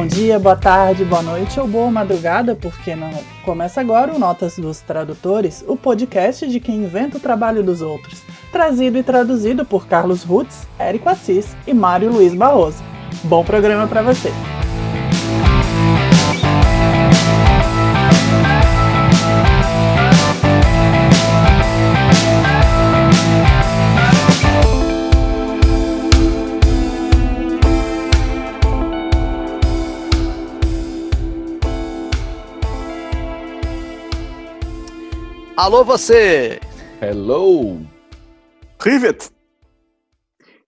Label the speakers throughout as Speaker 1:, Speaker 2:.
Speaker 1: Bom dia, boa tarde, boa noite ou boa madrugada, porque não. Começa agora o Notas dos Tradutores, o podcast de quem inventa o trabalho dos outros. Trazido e traduzido por Carlos Rutz, Érico Assis e Mário Luiz Barroso. Bom programa para você!
Speaker 2: Alô você!
Speaker 3: Hello!
Speaker 4: Rivet!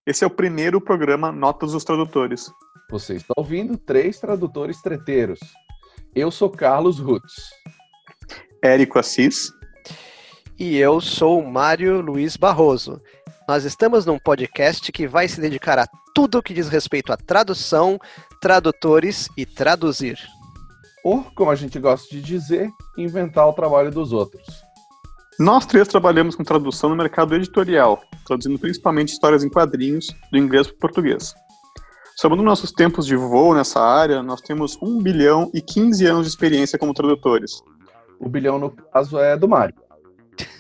Speaker 4: Esse é o primeiro programa Notas dos Tradutores.
Speaker 3: Você está ouvindo três tradutores treteiros. Eu sou Carlos Rutz.
Speaker 4: Érico Assis.
Speaker 2: E eu sou Mário Luiz Barroso. Nós estamos num podcast que vai se dedicar a tudo o que diz respeito à tradução, tradutores e traduzir.
Speaker 3: Ou, como a gente gosta de dizer, inventar o trabalho dos outros.
Speaker 4: Nós três trabalhamos com tradução no mercado editorial, traduzindo principalmente histórias em quadrinhos do inglês para o português. Somando nossos tempos de voo nessa área, nós temos 1 bilhão e 15 anos de experiência como tradutores.
Speaker 3: O bilhão, no caso, é do Mário.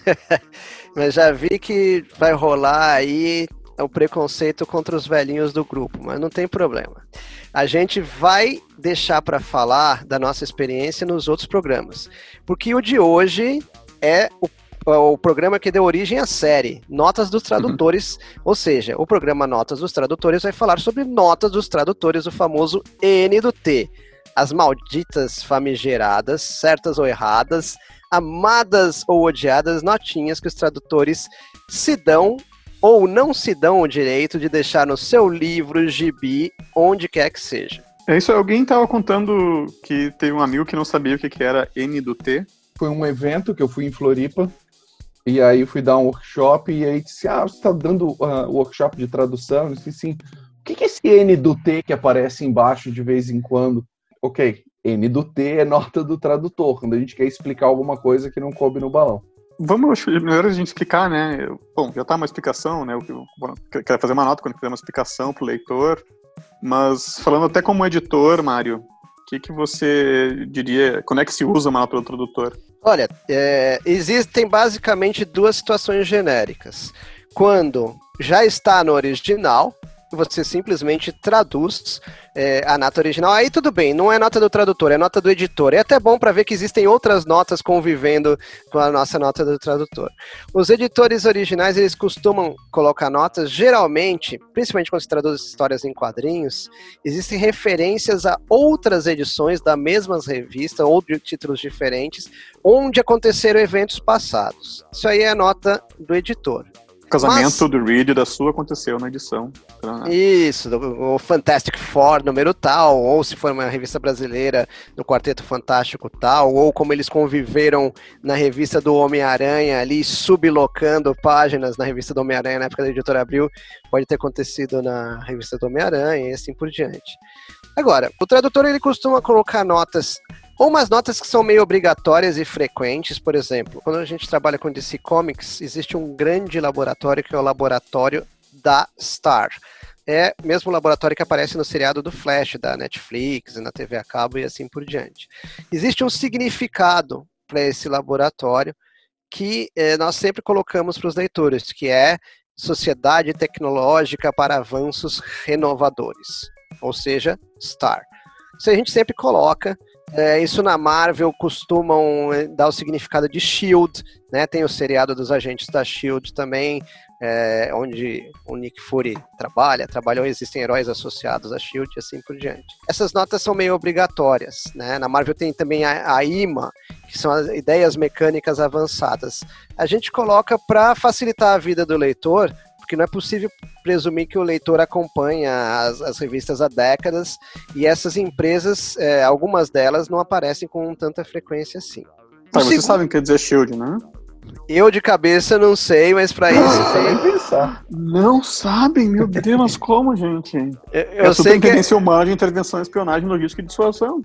Speaker 2: mas já vi que vai rolar aí o preconceito contra os velhinhos do grupo, mas não tem problema. A gente vai deixar para falar da nossa experiência nos outros programas, porque o de hoje é o o programa que deu origem à série, Notas dos Tradutores, ou seja, o programa Notas dos Tradutores vai falar sobre notas dos tradutores, o famoso N do T. As malditas famigeradas, certas ou erradas, amadas ou odiadas notinhas que os tradutores se dão ou não se dão o direito de deixar no seu livro, gibi, onde quer que seja.
Speaker 4: É isso, alguém estava contando que teve um amigo que não sabia o que era N do T.
Speaker 3: Foi um evento que eu fui em Floripa e aí fui dar um workshop e aí disse, ah, você está dando uh, workshop de tradução? Eu disse, sim. O que, é esse N do T que aparece embaixo de vez em quando? Ok, N do T é nota do tradutor, quando a gente quer explicar alguma coisa que não coube no balão.
Speaker 4: Vamos, melhor a gente explicar, né? Bom, já tá uma explicação, né? Eu quero fazer uma nota quando fizer uma explicação para o leitor, mas falando até como editor, Mário, que, que você diria, quando é que se usa uma nota do tradutor?
Speaker 2: Olha, é, existem basicamente duas situações genéricas. Quando já está no original, você simplesmente traduz é, a nota original. Aí tudo bem, não é nota do tradutor, é nota do editor. É até bom para ver que existem outras notas convivendo com a nossa nota do tradutor. Os editores originais, eles costumam colocar notas, geralmente, principalmente quando se traduz histórias em quadrinhos, existem referências a outras edições da mesma revista ou de títulos diferentes, onde aconteceram eventos passados. Isso aí é nota do editor
Speaker 4: casamento Mas... do Reed da sua aconteceu na edição.
Speaker 2: Isso, o Fantastic Four número tal, ou se for uma revista brasileira, no Quarteto Fantástico tal, ou como eles conviveram na revista do Homem-Aranha ali, sublocando páginas na revista do Homem-Aranha na época da editora Abril, pode ter acontecido na revista do Homem-Aranha e assim por diante. Agora, o tradutor ele costuma colocar notas ou umas notas que são meio obrigatórias e frequentes, por exemplo, quando a gente trabalha com DC Comics, existe um grande laboratório que é o laboratório da Star. É mesmo o laboratório que aparece no seriado do Flash, da Netflix, na TV a cabo e assim por diante. Existe um significado para esse laboratório que eh, nós sempre colocamos para os leitores, que é Sociedade Tecnológica para Avanços Renovadores, ou seja, STAR. A gente sempre coloca é, isso na Marvel costumam é, dar o significado de Shield, né? Tem o seriado dos agentes da Shield também, é, onde o Nick Fury trabalha, trabalham, existem heróis associados a Shield e assim por diante. Essas notas são meio obrigatórias, né? Na Marvel tem também a, a IMA, que são as ideias mecânicas avançadas. A gente coloca para facilitar a vida do leitor, porque não é possível presumir que o leitor acompanha as, as revistas há décadas e essas empresas, é, algumas delas, não aparecem com tanta frequência assim.
Speaker 4: Tá, vocês segundo... sabem o que quer dizer Shield, né?
Speaker 2: Eu de cabeça não sei, mas para isso tem.
Speaker 4: Pensar. Não sabem, meu Deus, como, gente?
Speaker 2: Eu, eu é sei
Speaker 4: que humana de intervenção, espionagem, logística e dissuasão.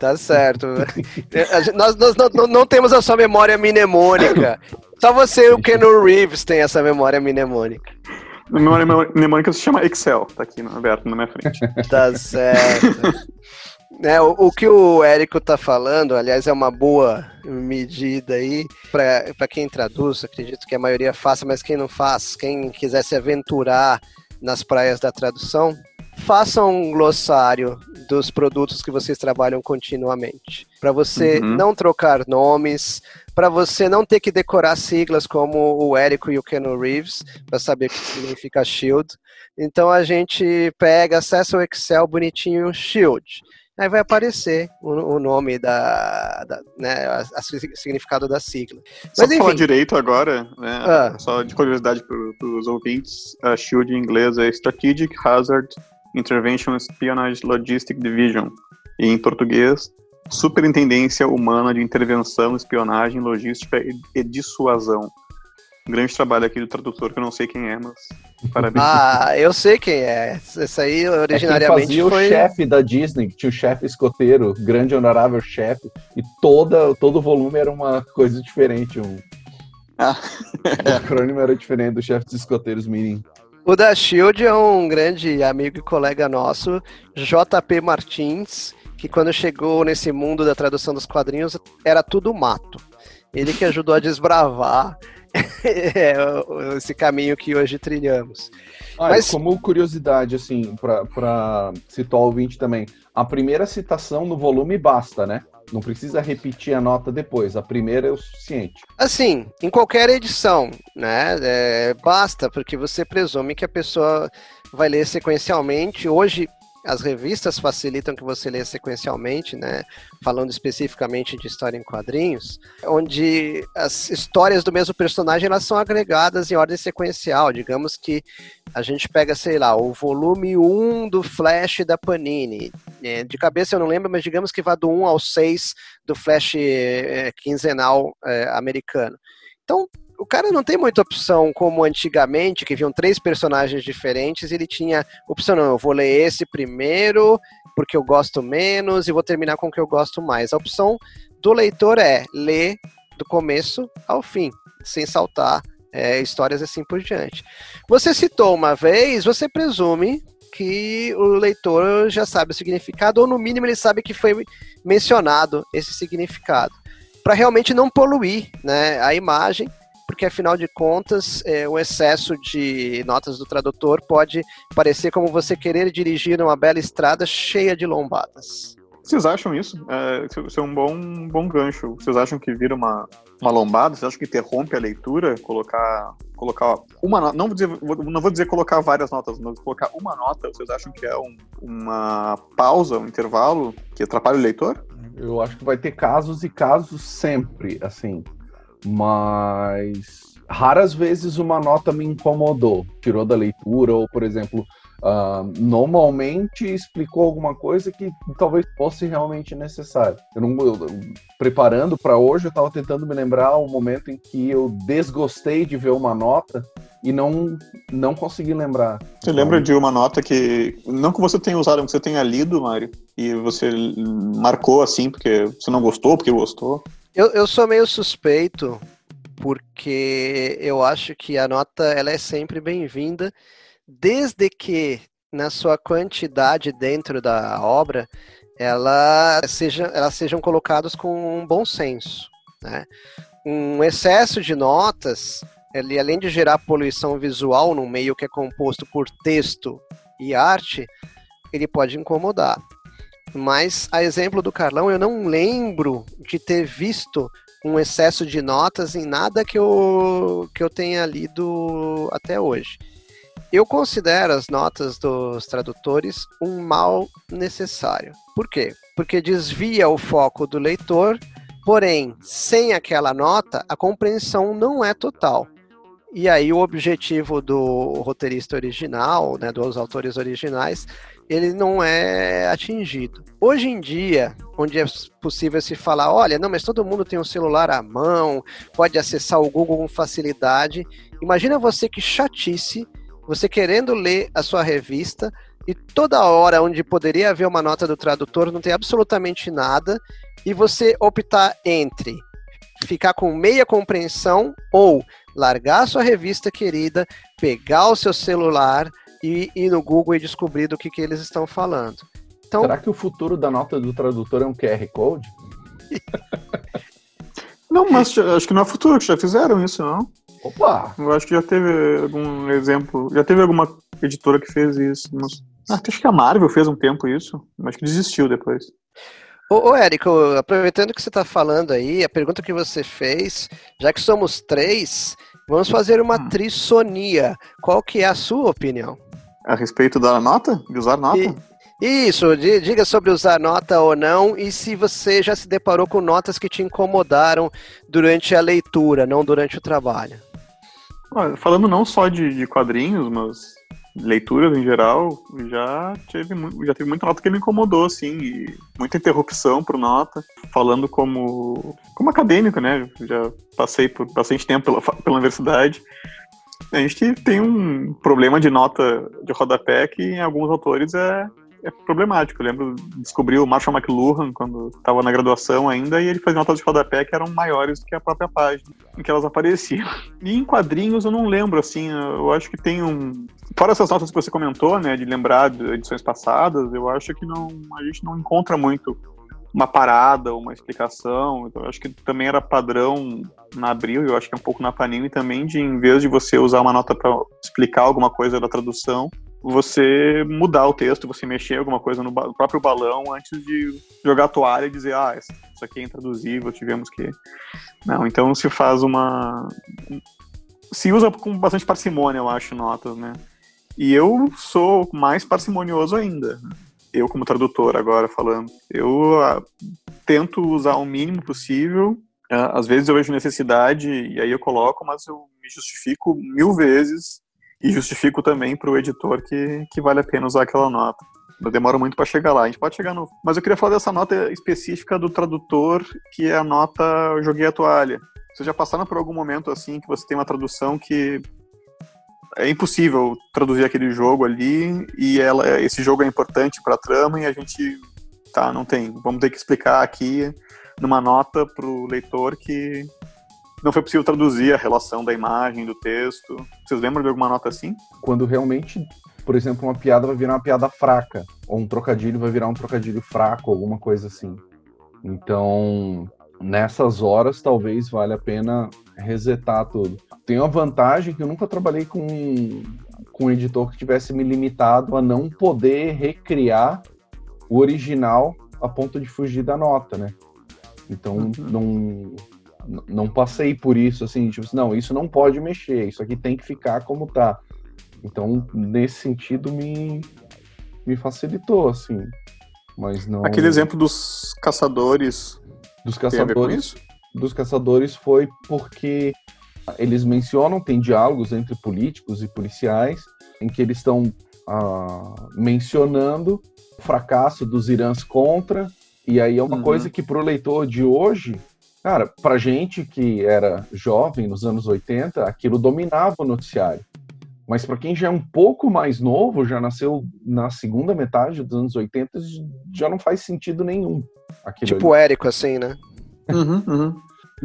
Speaker 2: Tá certo. nós, nós não, não, temos a sua memória mnemônica. Só você e o Keanu Reeves tem essa memória mnemônica.
Speaker 4: A memória mnemônica se chama Excel, tá aqui no, aberto na minha frente.
Speaker 2: Tá certo. É, o, o, que o Érico tá falando, aliás, é uma boa medida aí para quem traduz, acredito que a maioria faça, mas quem não faz, quem quiser se aventurar nas praias da tradução, faça um glossário dos produtos que vocês trabalham continuamente. Para você uhum. não trocar nomes, para você não ter que decorar siglas como o Érico e o Ken Reeves, para saber o que significa Shield. Então a gente pega, acessa o Excel bonitinho Shield aí vai aparecer o, o nome da, da né, a, significado da sigla.
Speaker 4: Só Mas, falar direito agora, né, ah. só de curiosidade para os ouvintes, a SHIELD em inglês é Strategic Hazard Intervention Espionage Logistic Division, e em português, Superintendência Humana de Intervenção, Espionagem, Logística e Dissuasão. Grande trabalho aqui do tradutor, que eu não sei quem é, mas parabéns.
Speaker 2: Ah, eu sei quem é. Esse aí originariamente
Speaker 3: é foi... o chefe da Disney, que tinha o chefe escoteiro, grande honorável chefe, e toda, todo o volume era uma coisa diferente. Um... Ah. o acrônimo era diferente do chefe dos escoteiros Mirim.
Speaker 2: O da Shield é um grande amigo e colega nosso, JP Martins, que quando chegou nesse mundo da tradução dos quadrinhos era tudo mato. Ele que ajudou a desbravar é, esse caminho que hoje trilhamos.
Speaker 3: Ah, Mas... Como curiosidade, assim, para citar o ouvinte também, a primeira citação no volume basta, né? Não precisa repetir a nota depois, a primeira é o suficiente.
Speaker 2: Assim, em qualquer edição, né? É, basta, porque você presume que a pessoa vai ler sequencialmente. Hoje, as revistas facilitam que você leia sequencialmente, né? Falando especificamente de história em quadrinhos, onde as histórias do mesmo personagem elas são agregadas em ordem sequencial. Digamos que a gente pega, sei lá, o volume 1 do Flash da Panini. É, de cabeça eu não lembro, mas digamos que vá do 1 ao 6 do Flash é, quinzenal é, americano. Então, o cara não tem muita opção como antigamente, que viam três personagens diferentes, ele tinha opção, não, eu vou ler esse primeiro, porque eu gosto menos, e vou terminar com o que eu gosto mais. A opção do leitor é ler do começo ao fim, sem saltar é, histórias assim por diante. Você citou uma vez, você presume que o leitor já sabe o significado, ou no mínimo ele sabe que foi mencionado esse significado, para realmente não poluir né, a imagem porque afinal de contas, é, o excesso de notas do tradutor pode parecer como você querer dirigir uma bela estrada cheia de lombadas.
Speaker 4: Vocês acham isso? É, isso é um bom, um bom gancho. Vocês acham que vira uma, uma lombada? Vocês acham que interrompe a leitura? Colocar, colocar uma nota. Não, vou dizer, não vou dizer colocar várias notas, mas colocar uma nota. Vocês acham que é um, uma pausa, um intervalo que atrapalha o leitor?
Speaker 3: Eu acho que vai ter casos e casos sempre, assim. Mas raras vezes uma nota me incomodou, tirou da leitura, ou, por exemplo, uh, normalmente explicou alguma coisa que talvez fosse realmente necessário. Eu não, eu, preparando para hoje, eu estava tentando me lembrar o momento em que eu desgostei de ver uma nota e não, não consegui lembrar.
Speaker 4: Você lembra de uma nota que, não que você tenha usado, que você tenha lido, Mário, e você marcou assim, porque você não gostou, porque gostou?
Speaker 2: Eu, eu sou meio suspeito, porque eu acho que a nota ela é sempre bem-vinda, desde que na sua quantidade dentro da obra ela seja, elas sejam colocadas com um bom senso. Né? Um excesso de notas, ele, além de gerar poluição visual no meio que é composto por texto e arte, ele pode incomodar. Mas, a exemplo do Carlão, eu não lembro de ter visto um excesso de notas em nada que eu, que eu tenha lido até hoje. Eu considero as notas dos tradutores um mal necessário. Por quê? Porque desvia o foco do leitor, porém, sem aquela nota, a compreensão não é total. E aí o objetivo do roteirista original, né, dos autores originais, ele não é atingido. Hoje em dia, onde é possível se falar, olha, não, mas todo mundo tem um celular à mão, pode acessar o Google com facilidade. Imagina você que chatice, você querendo ler a sua revista e toda hora onde poderia haver uma nota do tradutor não tem absolutamente nada e você optar entre ficar com meia compreensão ou largar a sua revista querida, pegar o seu celular, e ir no Google e descobrir do que, que eles estão falando.
Speaker 3: Então... Será que o futuro da nota do tradutor é um QR Code?
Speaker 4: não, mas acho que não é futuro, que já fizeram isso, não?
Speaker 3: Opa!
Speaker 4: Eu acho que já teve algum exemplo, já teve alguma editora que fez isso, mas... Ah, acho que a Marvel fez um tempo isso, mas que desistiu depois.
Speaker 2: Ô, ô Érico, aproveitando que você está falando aí, a pergunta que você fez, já que somos três, vamos fazer uma hum. trissonia. Qual que é a sua opinião?
Speaker 4: A respeito da nota? De usar nota? E,
Speaker 2: isso, diga sobre usar nota ou não e se você já se deparou com notas que te incomodaram durante a leitura, não durante o trabalho.
Speaker 4: Falando não só de, de quadrinhos, mas leituras em geral, já teve, já teve muita nota que me incomodou, assim, e muita interrupção por nota, falando como, como acadêmico, né? Já passei por bastante tempo pela, pela universidade. A gente tem um problema de nota de rodapé que em alguns autores é, é problemático. Eu lembro, descobri o Marshall McLuhan quando estava na graduação ainda, e ele fazia notas de rodapé que eram maiores do que a própria página em que elas apareciam. E em quadrinhos eu não lembro, assim, eu acho que tem um. Fora essas notas que você comentou, né, de lembrar de edições passadas, eu acho que não, a gente não encontra muito uma parada, uma explicação. Então, eu acho que também era padrão na Abril, eu acho que é um pouco na Panini também, de em vez de você usar uma nota para explicar alguma coisa da tradução, você mudar o texto, você mexer alguma coisa no, próprio balão antes de jogar a toalha e dizer, ah, isso aqui é intraduzível, tivemos que. Não, então se faz uma. Se usa com bastante parcimônia, eu acho, notas, né? E eu sou mais parcimonioso ainda. Eu, como tradutor, agora falando. Eu uh, tento usar o mínimo possível. Uh, às vezes eu vejo necessidade e aí eu coloco, mas eu me justifico mil vezes e justifico também para o editor que, que vale a pena usar aquela nota. Demora muito para chegar lá. A gente pode chegar no. Mas eu queria falar dessa nota específica do tradutor, que é a nota eu joguei a toalha. Vocês já passaram por algum momento assim que você tem uma tradução que é impossível traduzir aquele jogo ali e ela, esse jogo é importante para a trama e a gente tá, não tem. Vamos ter que explicar aqui numa nota para o leitor que não foi possível traduzir a relação da imagem, do texto. Vocês lembram de alguma nota assim?
Speaker 3: Quando realmente, por exemplo, uma piada vai virar uma piada fraca, ou um trocadilho vai virar um trocadilho fraco, alguma coisa assim. Então, nessas horas, talvez valha a pena resetar tudo. Tem uma vantagem que eu nunca trabalhei com, com um editor que tivesse me limitado a não poder recriar o original a ponto de fugir da nota, né? Então, uhum. não, não passei por isso, assim, tipo, não, isso não pode mexer, isso aqui tem que ficar como tá. Então, nesse sentido, me, me facilitou, assim. Mas não.
Speaker 4: Aquele exemplo dos caçadores.
Speaker 3: Dos caçadores. Dos caçadores foi porque eles mencionam, tem diálogos entre políticos e policiais, em que eles estão ah, mencionando o fracasso dos Irãs contra. E aí é uma uhum. coisa que para o leitor de hoje Cara, pra gente que era jovem nos anos 80, aquilo dominava o noticiário. Mas para quem já é um pouco mais novo, já nasceu na segunda metade dos anos 80, já não faz sentido nenhum.
Speaker 2: Tipo ali. Érico, assim, né?
Speaker 4: Uhum, uhum.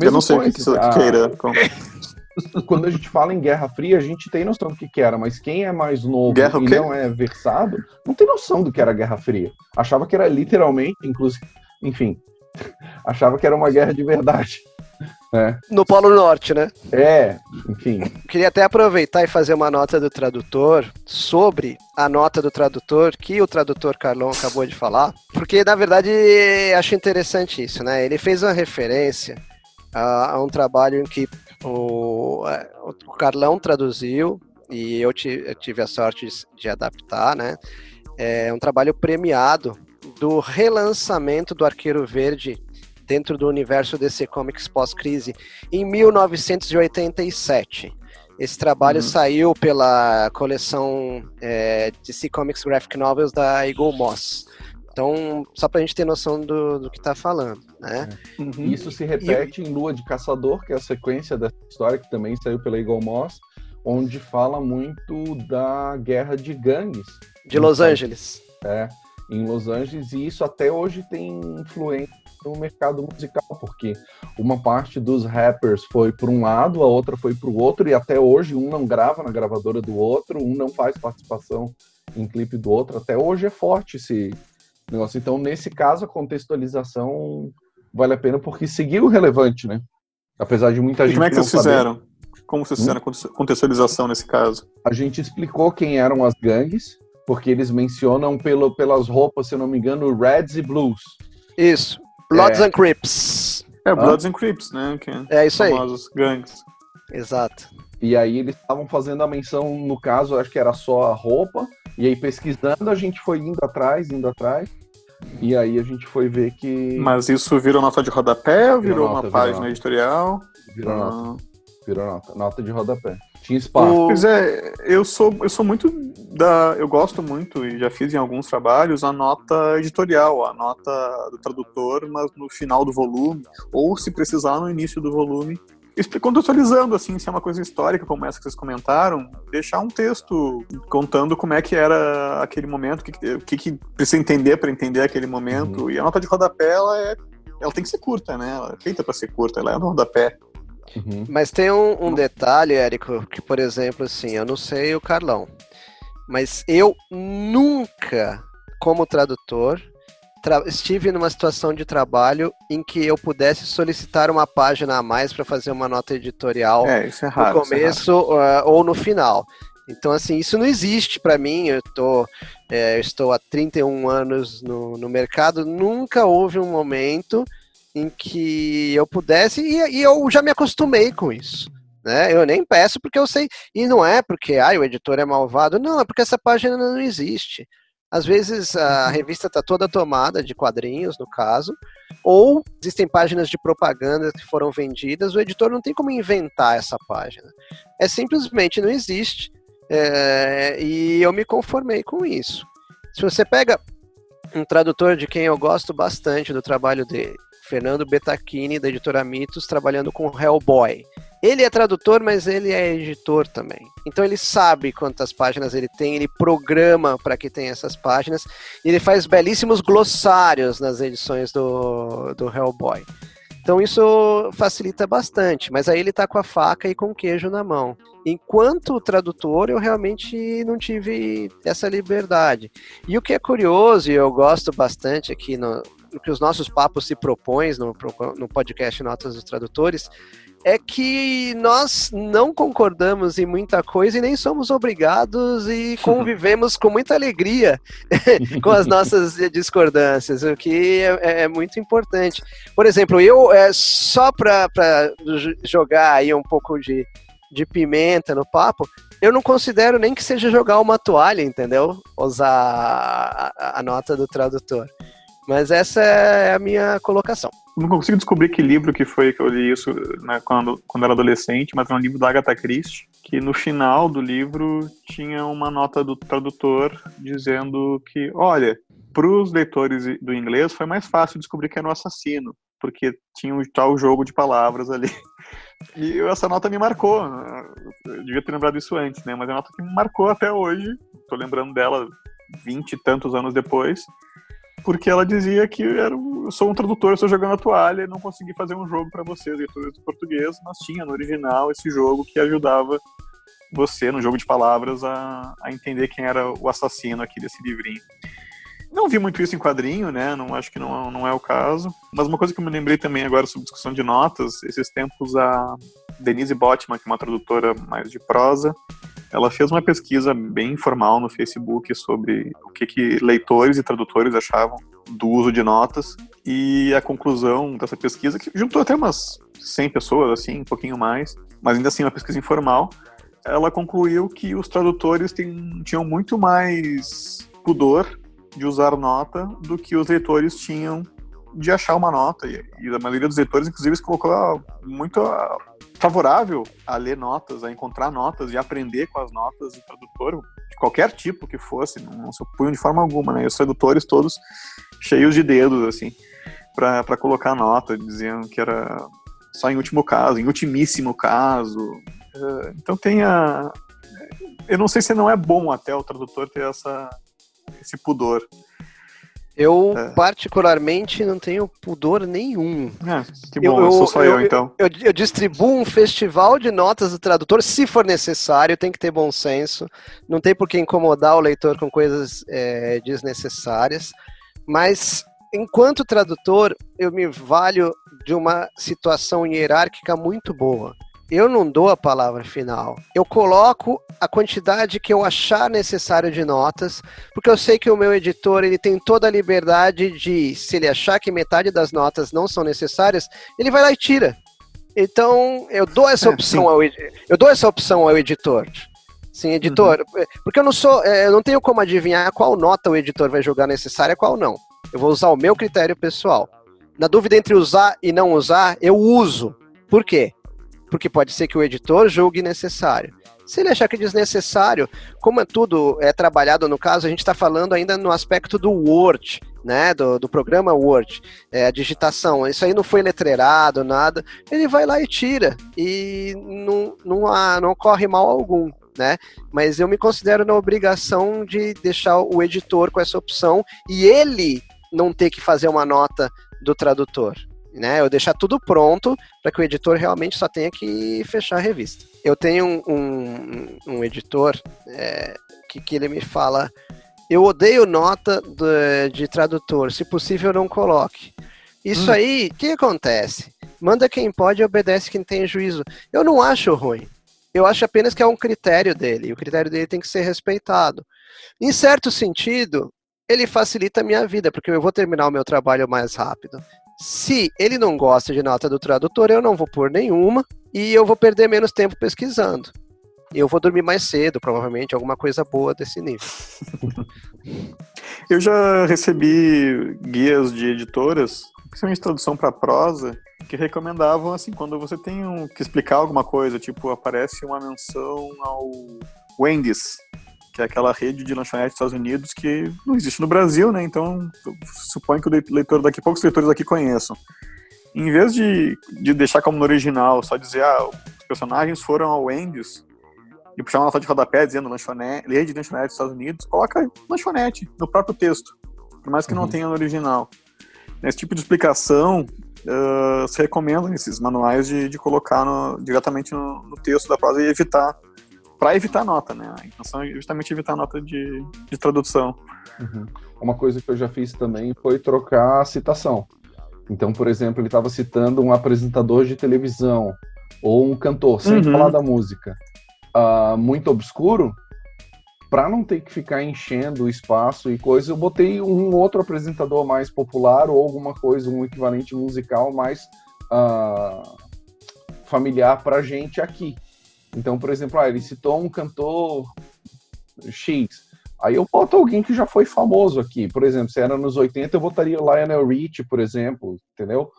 Speaker 4: Eu não sei o que, que isso queira.
Speaker 3: Quando a gente fala em Guerra Fria, a gente tem noção do que, que era, mas quem é mais novo Guerra e não é versado, não tem noção do que era Guerra Fria. Achava que era literalmente, inclusive, enfim, achava que era uma guerra de verdade.
Speaker 2: É. No Polo Norte, né?
Speaker 3: É, enfim.
Speaker 2: Queria até aproveitar e fazer uma nota do tradutor sobre a nota do tradutor que o tradutor Carlão acabou de falar, porque na verdade acho interessante isso, né? Ele fez uma referência a, a um trabalho em que o, o Carlão traduziu e eu, eu tive a sorte de, de adaptar, né? É um trabalho premiado do relançamento do Arqueiro Verde dentro do universo DC Comics pós-crise em 1987. Esse trabalho uhum. saiu pela coleção é, DC Comics Graphic Novels da Eagle Moss. Então, só pra gente ter noção do, do que tá falando, né?
Speaker 3: Uhum. Isso se repete e... em Lua de Caçador, que é a sequência dessa história que também saiu pela Eagle Moss, onde fala muito da guerra de gangues.
Speaker 2: De Los Angeles.
Speaker 3: É, em Los Angeles, e isso até hoje tem influência no mercado musical, porque uma parte dos rappers foi para um lado, a outra foi para o outro, e até hoje um não grava na gravadora do outro, um não faz participação em clipe do outro. Até hoje é forte esse, negócio. Então, nesse caso, a contextualização vale a pena porque seguiu relevante, né? Apesar de muita
Speaker 4: E
Speaker 3: gente
Speaker 4: como é que
Speaker 3: não
Speaker 4: vocês
Speaker 3: saber.
Speaker 4: fizeram? Como vocês fizeram a contextualização nesse caso?
Speaker 3: A gente explicou quem eram as gangues, porque eles mencionam pelo, pelas roupas, se eu não me engano, Reds e Blues.
Speaker 2: Isso. Bloods
Speaker 3: É.
Speaker 2: and Crips.
Speaker 4: É, Bloods and Crips, né? Que
Speaker 2: É isso aí.
Speaker 4: famosos gangues.
Speaker 2: Exato.
Speaker 3: E aí eles estavam fazendo a menção, no caso, acho que era só a roupa. E aí pesquisando, a gente foi indo atrás, indo atrás. E aí a gente foi ver que
Speaker 4: Mas isso virou nota de rodapé ou
Speaker 3: Virou
Speaker 4: virou
Speaker 3: nota,
Speaker 4: uma
Speaker 3: virou
Speaker 4: página
Speaker 3: nota.
Speaker 4: editorial?
Speaker 3: virou nota,
Speaker 4: Ah.
Speaker 3: virou nota, nota de rodapé. Tinha espaço.
Speaker 2: O-
Speaker 4: Pois é, eu sou, eu sou muito da. Eu gosto muito, e já fiz em alguns trabalhos, a nota editorial, a nota do tradutor, mas no final do volume, ou se precisar no início do volume. Contextualizando, assim, se é uma coisa histórica como essa que vocês comentaram, deixar um texto contando como é que era aquele momento, o que, que- que, precisa entender para entender aquele momento. E a nota de rodapé, ela, é, ela tem que ser curta, né? Ela é feita para ser curta, ela é no rodapé.
Speaker 3: Uhum.
Speaker 2: Mas tem um, um detalhe, Érico, que, por exemplo, assim, eu não sei o Carlão, mas eu nunca, como tradutor, tra- estive numa situação de trabalho em que eu pudesse solicitar uma página a mais para fazer uma nota editorial
Speaker 4: É, é
Speaker 2: no
Speaker 4: raro. isso é
Speaker 2: começo ah, ou no final. Então, assim, isso não existe para mim. Eu, tô, é, eu estou há 31 anos no, no mercado. Nunca houve um momento em que eu pudesse, e, e eu já me acostumei com isso. Né? Eu nem peço porque eu sei. E não é porque ah, o editor é malvado, não, é porque essa página não existe. Às vezes a revista está toda tomada de quadrinhos, no caso, ou existem páginas de propaganda que foram vendidas, o editor não tem como inventar essa página. É simplesmente não existe. é, e eu me conformei com isso. Se você pega um tradutor de quem eu gosto bastante do trabalho dele, Fernando Betacchini, da editora Mitos, trabalhando com Hellboy. Ele é tradutor, mas ele é editor também. Então ele sabe quantas páginas ele tem, ele programa para que tenha essas páginas, e ele faz belíssimos glossários nas edições do, do Hellboy. Então isso facilita bastante, mas aí ele tá com a faca e com o queijo na mão. Enquanto tradutor, eu realmente não tive essa liberdade. E o que é curioso, e eu gosto bastante aqui no que os nossos papos se propõem no, no podcast Notas dos Tradutores, é que nós não concordamos em muita coisa e nem somos obrigados e convivemos com muita alegria com as nossas discordâncias, o que é, é muito importante. Por exemplo, eu, é, só para jogar aí um pouco de, de pimenta no papo, eu não considero nem que seja jogar uma toalha, entendeu? Usar a, a nota do tradutor. Mas essa é a minha colocação.
Speaker 4: Não consigo descobrir que livro que foi que eu li isso né, quando, quando era adolescente, mas é um livro da Agatha Christie, que no final do livro tinha uma nota do tradutor dizendo que, olha, para os leitores do inglês foi mais fácil descobrir que era um assassino, porque tinha um tal jogo de palavras ali. E essa nota me marcou. Eu devia ter lembrado isso antes, né? Mas é uma nota que me marcou até hoje. Estou lembrando dela vinte e tantos anos depois porque ela dizia que era, eu sou um tradutor, eu estou jogando a toalha e não consegui fazer um jogo para vocês, do português, mas tinha no original esse jogo que ajudava você, no jogo de palavras, a, a entender quem era o assassino aqui desse livrinho. Não vi muito isso em quadrinho, né? Não acho que não, não é o caso. Mas uma coisa que eu me lembrei também agora sobre discussão de notas, esses tempos a Denise Botman, que é uma tradutora mais de prosa, ela fez uma pesquisa bem informal no Facebook sobre o que, que leitores e tradutores achavam do uso de notas e a conclusão dessa pesquisa, que juntou até umas 100 pessoas, assim, um pouquinho mais, mas ainda assim uma pesquisa informal, ela concluiu que os tradutores tinham muito mais pudor de usar nota do que os leitores tinham de achar uma nota. E, e a maioria dos leitores, inclusive, colocou muito favorável a ler notas, a encontrar notas e aprender com as notas do tradutor, de qualquer tipo que fosse, não, se opunham de forma alguma, né? E os tradutores todos cheios de dedos, assim, para colocar nota, diziam que era só em último caso, em ultimíssimo caso. Então tem a... Eu não sei se não é bom até o tradutor ter essa, esse pudor.
Speaker 2: Eu, é. particularmente, não tenho pudor nenhum.
Speaker 4: É, que bom, eu, eu sou só eu, eu então.
Speaker 2: Eu, eu, distribuo um festival de notas do tradutor, se for necessário, tem que ter bom senso. Não tem por que incomodar o leitor com coisas é, desnecessárias. Mas enquanto tradutor, eu me valho de uma situação hierárquica muito boa. Eu não dou a palavra final. Eu coloco a quantidade que eu achar necessário de notas, porque eu sei que o meu editor ele tem toda a liberdade de, se ele achar que metade das notas não são necessárias, ele vai lá e tira. Então eu dou essa é, opção ao eu dou essa opção ao editor. Sim, editor, uhum. porque eu não sou, é, eu não tenho como adivinhar qual nota o editor vai julgar necessária, qual não. Eu vou usar o meu critério pessoal. Na dúvida entre usar e não usar, eu uso. Por quê? Porque pode ser que o editor julgue necessário. Se ele achar que é desnecessário, como é tudo é trabalhado no caso, a gente está falando ainda no aspecto do Word, né, do, do programa Word, é, a digitação, isso aí não foi letreirado, nada, ele vai lá e tira, e não, não, há, não ocorre mal algum, né, mas eu me considero na obrigação de deixar o editor com essa opção, e ele não ter que fazer uma nota do tradutor. Né, eu deixar tudo pronto para que o editor realmente só tenha que fechar a revista. Eu tenho um, um, um editor é, que, que ele me fala: eu odeio nota de, de tradutor, se possível não coloque. Isso hum. aí, o que acontece? Manda quem pode e obedece quem tem juízo. Eu não acho ruim. Eu acho apenas que é um critério dele. E o critério dele tem que ser respeitado. Em certo sentido, ele facilita a minha vida, porque eu vou terminar o meu trabalho mais rápido. Se ele não gosta de nota do tradutor, eu não vou pôr nenhuma e eu vou perder menos tempo pesquisando. Eu vou dormir mais cedo, provavelmente, alguma coisa boa desse nível.
Speaker 4: eu já recebi guias de editoras, principalmente tradução para prosa, que recomendavam assim, quando você tem um, que explicar alguma coisa, tipo, aparece uma menção ao Wendy's, que é aquela rede de lanchonete dos Estados Unidos que não existe no Brasil, né? Então, suponho que o leitor daqui, poucos leitores aqui conheçam. Em vez de, de deixar como no original, só dizer, ah, os personagens foram ao Wendy's, e puxar uma nota de rodapé dizendo lanchonete, rede de lanchonete dos Estados Unidos, coloca lanchonete no próprio texto, por mais que uhum. não tenha no original. Esse tipo de explicação uh, se recomenda nesses manuais de, de colocar no, diretamente no, no texto da prosa e evitar para evitar nota, né? A intenção é justamente evitar nota de, de tradução.
Speaker 3: Uhum. Uma coisa que eu já fiz também foi trocar a citação. Então, por exemplo, ele estava citando um apresentador de televisão ou um cantor, sem uhum. falar da música, uh, muito obscuro, para não ter que ficar enchendo o espaço e coisa, eu botei um outro apresentador mais popular ou alguma coisa, um equivalente musical mais uh, familiar para gente aqui. Então, por exemplo, ah, ele citou um cantor X. Aí eu boto alguém que já foi famoso aqui. Por exemplo, se era nos 80, eu botaria Lionel Rich, por exemplo, entendeu?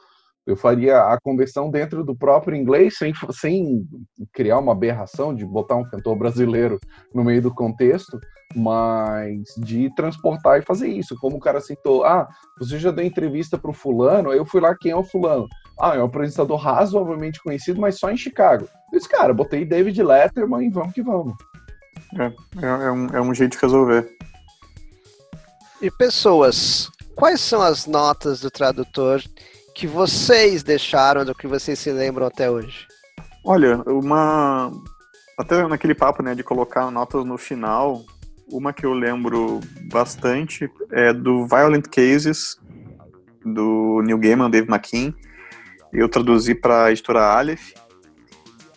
Speaker 3: Eu faria a conversão dentro do próprio inglês, sem, sem criar uma aberração de botar um cantor brasileiro no meio do contexto, mas de transportar e fazer isso. Como o cara citou, ah, você já deu entrevista para o fulano, aí eu fui lá, quem é o fulano? Ah, é um apresentador razoavelmente conhecido, mas só em Chicago. Eu disse, cara, botei David Letterman e vamos que vamos.
Speaker 4: É, é, é, um, é um jeito de resolver.
Speaker 2: E pessoas, quais são as notas do tradutor que vocês deixaram, do que vocês se lembram até hoje?
Speaker 4: Olha, uma. Até naquele papo, né, de colocar notas no final, uma que eu lembro bastante é do Violent Cases, do Neil Gaiman, Dave McKean. Eu traduzi para a editora Aleph.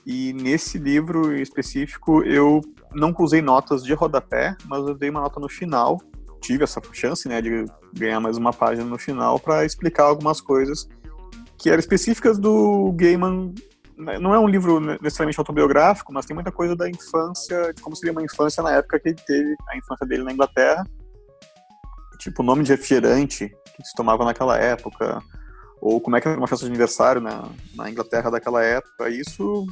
Speaker 4: E nesse livro específico, eu não usei notas de rodapé, mas eu dei uma nota no final. Tive essa chance, né, de ganhar mais uma página no final para explicar algumas coisas que eram específicas do Gaiman. Né, não é um livro necessariamente autobiográfico, mas tem muita coisa da infância, de como seria uma infância na época que ele teve, a infância dele na Inglaterra. Tipo, o nome de refrigerante que se tomava naquela época, ou como é que era uma festa de aniversário na, na Inglaterra daquela época. Isso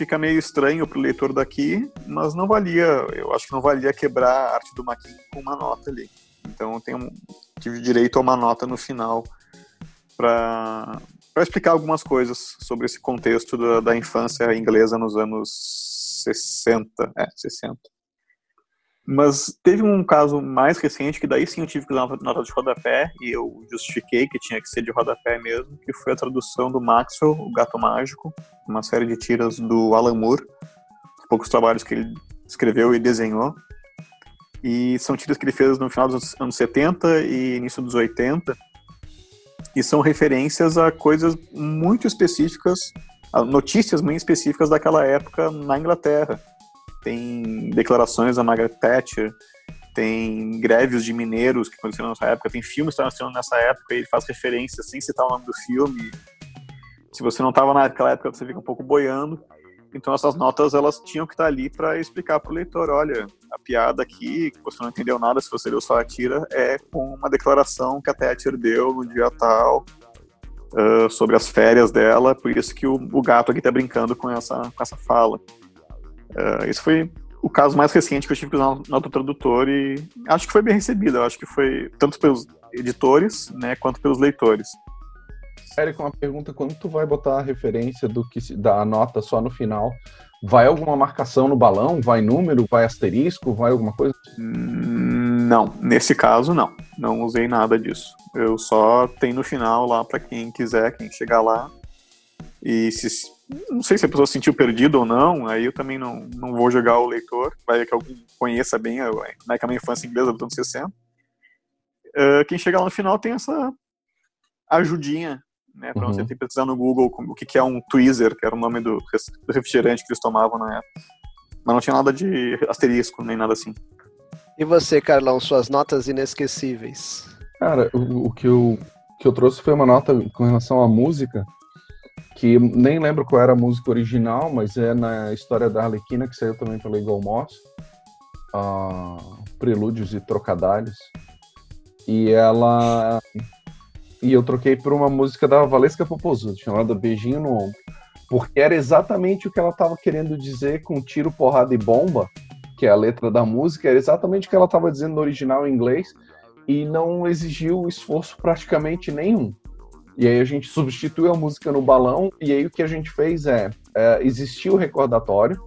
Speaker 4: fica meio estranho para o leitor daqui, mas não valia, eu acho que não valia quebrar a arte do Maquin com uma nota ali. Então eu tenho, tive direito a uma nota no final para explicar algumas coisas sobre esse contexto da, da infância inglesa nos anos 60, é, 60. Mas teve um caso mais recente que daí sim eu tive que dar nota de rodapé e eu justifiquei que tinha que ser de rodapé mesmo, que foi a tradução do Maxwell, O Gato Mágico, uma série de tiras do Alan Moore, poucos trabalhos que ele escreveu e desenhou. E são tiras que ele fez no final dos anos 70 e início dos 80. E são referências a coisas muito específicas, a notícias muito específicas daquela época na Inglaterra. Tem declarações da Margaret Thatcher, tem greves de mineiros que aconteceram nessa época, tem filmes que estavam nessa época e ele faz referência sem citar o nome do filme. Se você não estava naquela época, você fica um pouco boiando. Então essas notas elas tinham que estar ali para explicar para o leitor, olha, a piada aqui, que você não entendeu nada se você leu só a tira, é com uma declaração que a Thatcher deu no dia tal uh, sobre as férias dela, por isso que o, o gato aqui está brincando com essa, com essa fala. Uh, isso foi o caso mais recente que eu tive com o nota tradutor e acho que foi bem recebido. Acho que foi tanto pelos editores, né, quanto pelos leitores.
Speaker 3: Érico, uma pergunta: quando tu vai botar a referência do que da nota só no final, vai alguma marcação no balão? Vai número? Vai asterisco? Vai alguma coisa?
Speaker 4: Hum, não, nesse caso não. Não usei nada disso. Eu só tenho no final lá para quem quiser, quem chegar lá. E se não sei se a pessoa se sentiu perdido ou não, aí eu também não, não vou jogar o leitor, vai que alguém conheça bem como é que é a minha infância inglesa dos anos 60. Uh, quem chegar lá no final tem essa ajudinha, né, pra uhum. você ter pesquisar no Google o que, que é um tweezer, que era o nome do, do refrigerante que eles tomavam na época. Mas não tinha nada de asterisco, nem nada assim.
Speaker 2: E você, Carlão, suas notas inesquecíveis?
Speaker 3: Cara, o, o que, eu, que eu trouxe foi uma nota com relação à música, que nem lembro qual era a música original, mas é na história da Arlequina, que saiu também pela Eagle Moss, uh, Prelúdios e Trocadalhos. E ela. E eu troquei por uma música da Valesca Popozudo, chamada Beijinho no Ombro. Porque era exatamente o que ela estava querendo dizer com tiro, porrada e bomba, que é a letra da música, era exatamente o que ela estava dizendo no original em inglês, e não exigiu esforço praticamente nenhum. E aí a gente substituiu a música no balão, e aí o que a gente fez é, é existiu o recordatório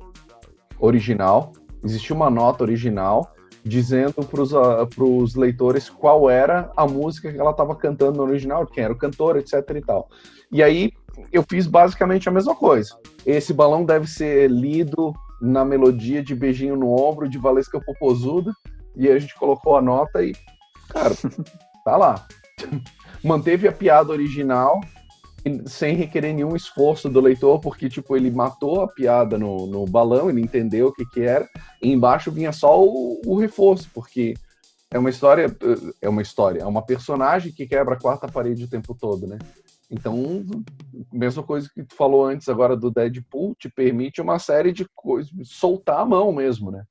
Speaker 3: original, existiu uma nota original, dizendo para os uh, leitores qual era a música que ela estava cantando no original, quem era o cantor, etc e tal. E aí eu fiz basicamente a mesma coisa. Esse balão deve ser lido na melodia de Beijinho no Ombro, de Valesca Popozuda, e a gente colocou a nota e, cara, tá lá. Manteve a piada original sem requerer nenhum esforço do leitor, porque, tipo, ele matou a piada no, no balão, ele entendeu o que que era, e embaixo vinha só o, o reforço, porque é uma história, é uma história, é uma personagem que quebra a quarta parede o tempo todo, né? Então, mesma coisa que tu falou antes agora do Deadpool, te permite uma série de coisas, soltar a mão mesmo, né?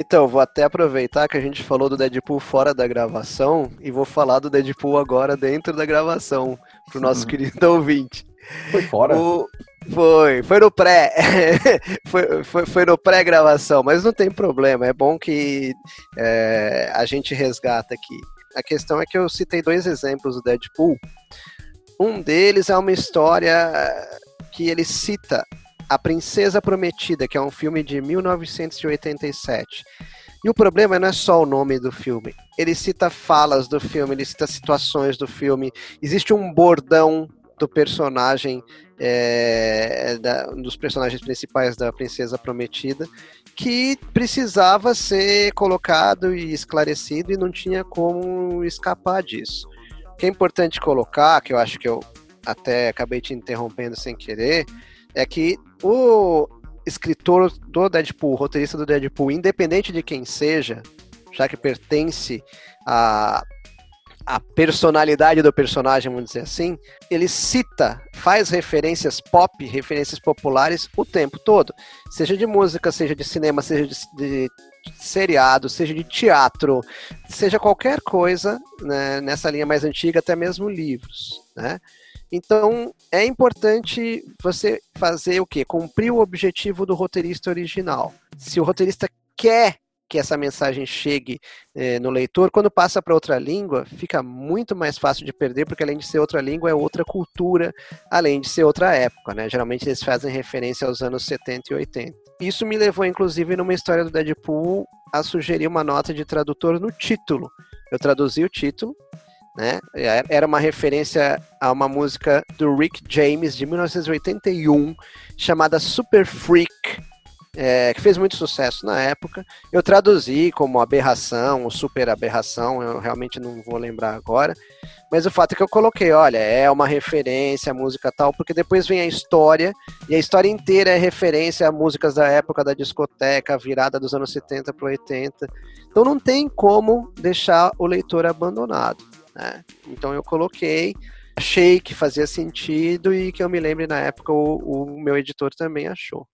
Speaker 2: Então, vou até aproveitar que a gente falou do Deadpool fora da gravação e vou falar do Deadpool agora dentro da gravação, pro nosso uhum. querido ouvinte.
Speaker 3: Foi fora? O...
Speaker 2: Foi, foi no pré. foi, foi, foi, no pré-gravação, mas não tem problema, é bom que é, a gente resgata aqui. A questão é que eu citei dois exemplos do Deadpool. Um deles é uma história que ele cita a Princesa Prometida, que é um filme de 1987. E o problema não é só o nome do filme. Ele cita falas do filme, ele cita situações do filme. Existe um bordão do personagem, é, da, dos personagens principais da Princesa Prometida, que precisava ser colocado e esclarecido e não tinha como escapar disso. O que é importante colocar, que eu acho que eu até acabei te interrompendo sem querer, é que o escritor do Deadpool, roteirista do Deadpool, independente de quem seja, já que pertence a a personalidade do personagem, vamos dizer assim, ele cita, faz referências pop, referências populares o tempo todo. Seja de música, seja de cinema, seja de, de seriado, seja de teatro, seja qualquer coisa né, nessa linha mais antiga, até mesmo livros. Né? Então, é importante você fazer o quê? Cumprir o objetivo do roteirista original. Se o roteirista quer que essa mensagem chegue eh, no leitor, quando passa para outra língua, fica muito mais fácil de perder, porque além de ser outra língua, é outra cultura, além de ser outra época, né? Geralmente eles fazem referência aos anos 70 e 80. Isso me levou, inclusive, numa história do Deadpool, a sugerir uma nota de tradutor no título. Eu traduzi o título, né? Era uma referência a uma música do Rick James de 1981 chamada Super Freak.
Speaker 5: é, que fez muito sucesso na época. Eu traduzi como aberração, ou super aberração, eu realmente não vou lembrar agora. Mas o fato é que eu coloquei, olha, é uma referência à música tal, porque depois vem a história, e a história inteira é referência a músicas da época da discoteca, virada dos anos 70 para 80. Então não tem como deixar o leitor abandonado. Né? Então eu coloquei, achei que fazia sentido e que eu me lembre na época o, o meu editor também achou.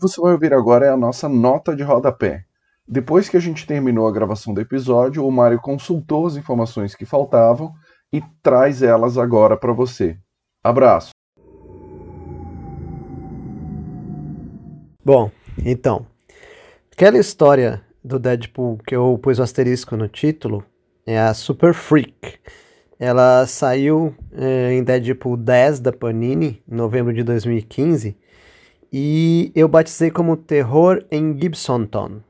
Speaker 3: Você vai ouvir agora é a nossa nota de rodapé. Depois que a gente terminou a gravação do episódio, o Mário consultou as informações que faltavam e traz elas agora para você. Abraço.
Speaker 2: Bom, então, aquela história do Deadpool que eu pus o asterisco no título é a Super Freak. Ela saiu é, em Deadpool 10 da Panini, em novembro de 2015 e eu batizei como Terror em Gibsonton,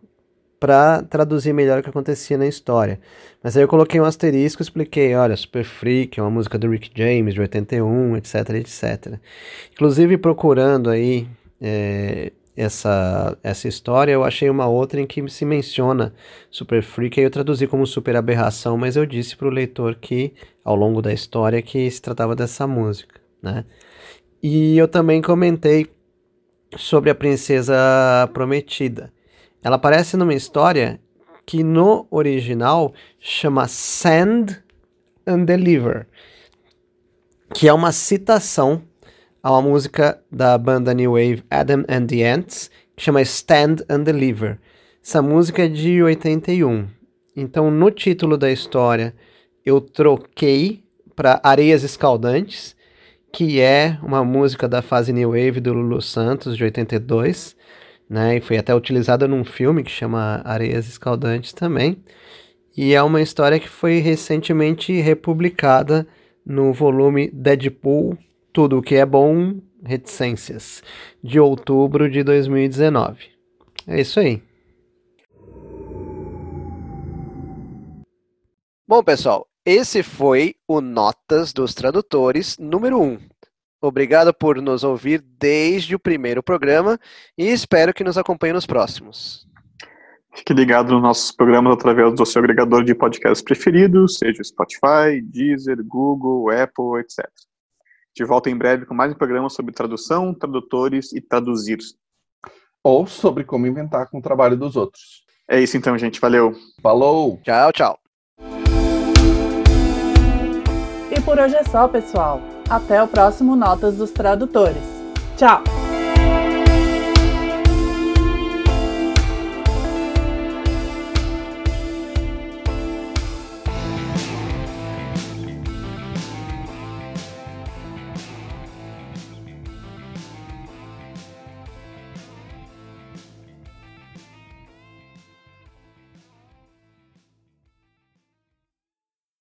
Speaker 2: para traduzir melhor o que acontecia na história. Mas aí eu coloquei um asterisco e expliquei, olha, Super Freak é uma música do Rick James, de 81, etc, etc. Inclusive, procurando aí é, essa, essa história, eu achei uma outra em que se menciona Super Freak, aí eu traduzi como Super Aberração, mas eu disse para o leitor que, ao longo da história, que se tratava dessa música, né? E eu também comentei sobre a princesa prometida. Ela aparece numa história que no original chama Send and Deliver, que é uma citação a uma música da banda New Wave Adam and the Ants, que chama Stand and Deliver. Essa música é de 81. Então, no título da história, eu troquei para Areias Escaldantes que é uma música da fase New Wave do Lulu Santos, de 82, né? E foi até utilizada num filme que chama Areias Escaldantes também. E é uma história que foi recentemente republicada no volume Deadpool Tudo o que é Bom Reticências, de outubro de 2019. É isso aí.
Speaker 5: Bom, pessoal, esse foi o Notas dos Tradutores número 1. Obrigado por nos ouvir desde o primeiro programa e espero que nos acompanhe nos próximos.
Speaker 4: Fique ligado nos nossos programas através do seu agregador de podcasts preferido, seja Spotify, Deezer, Google, Apple, etc. De volta em breve com mais um programa sobre tradução, tradutores e traduzir.
Speaker 3: Ou sobre como inventar com o trabalho dos outros.
Speaker 4: É isso então, gente. Valeu.
Speaker 3: Falou.
Speaker 5: Tchau, tchau.
Speaker 1: E por hoje é só, pessoal. Até o próximo Notas dos Tradutores. Tchau!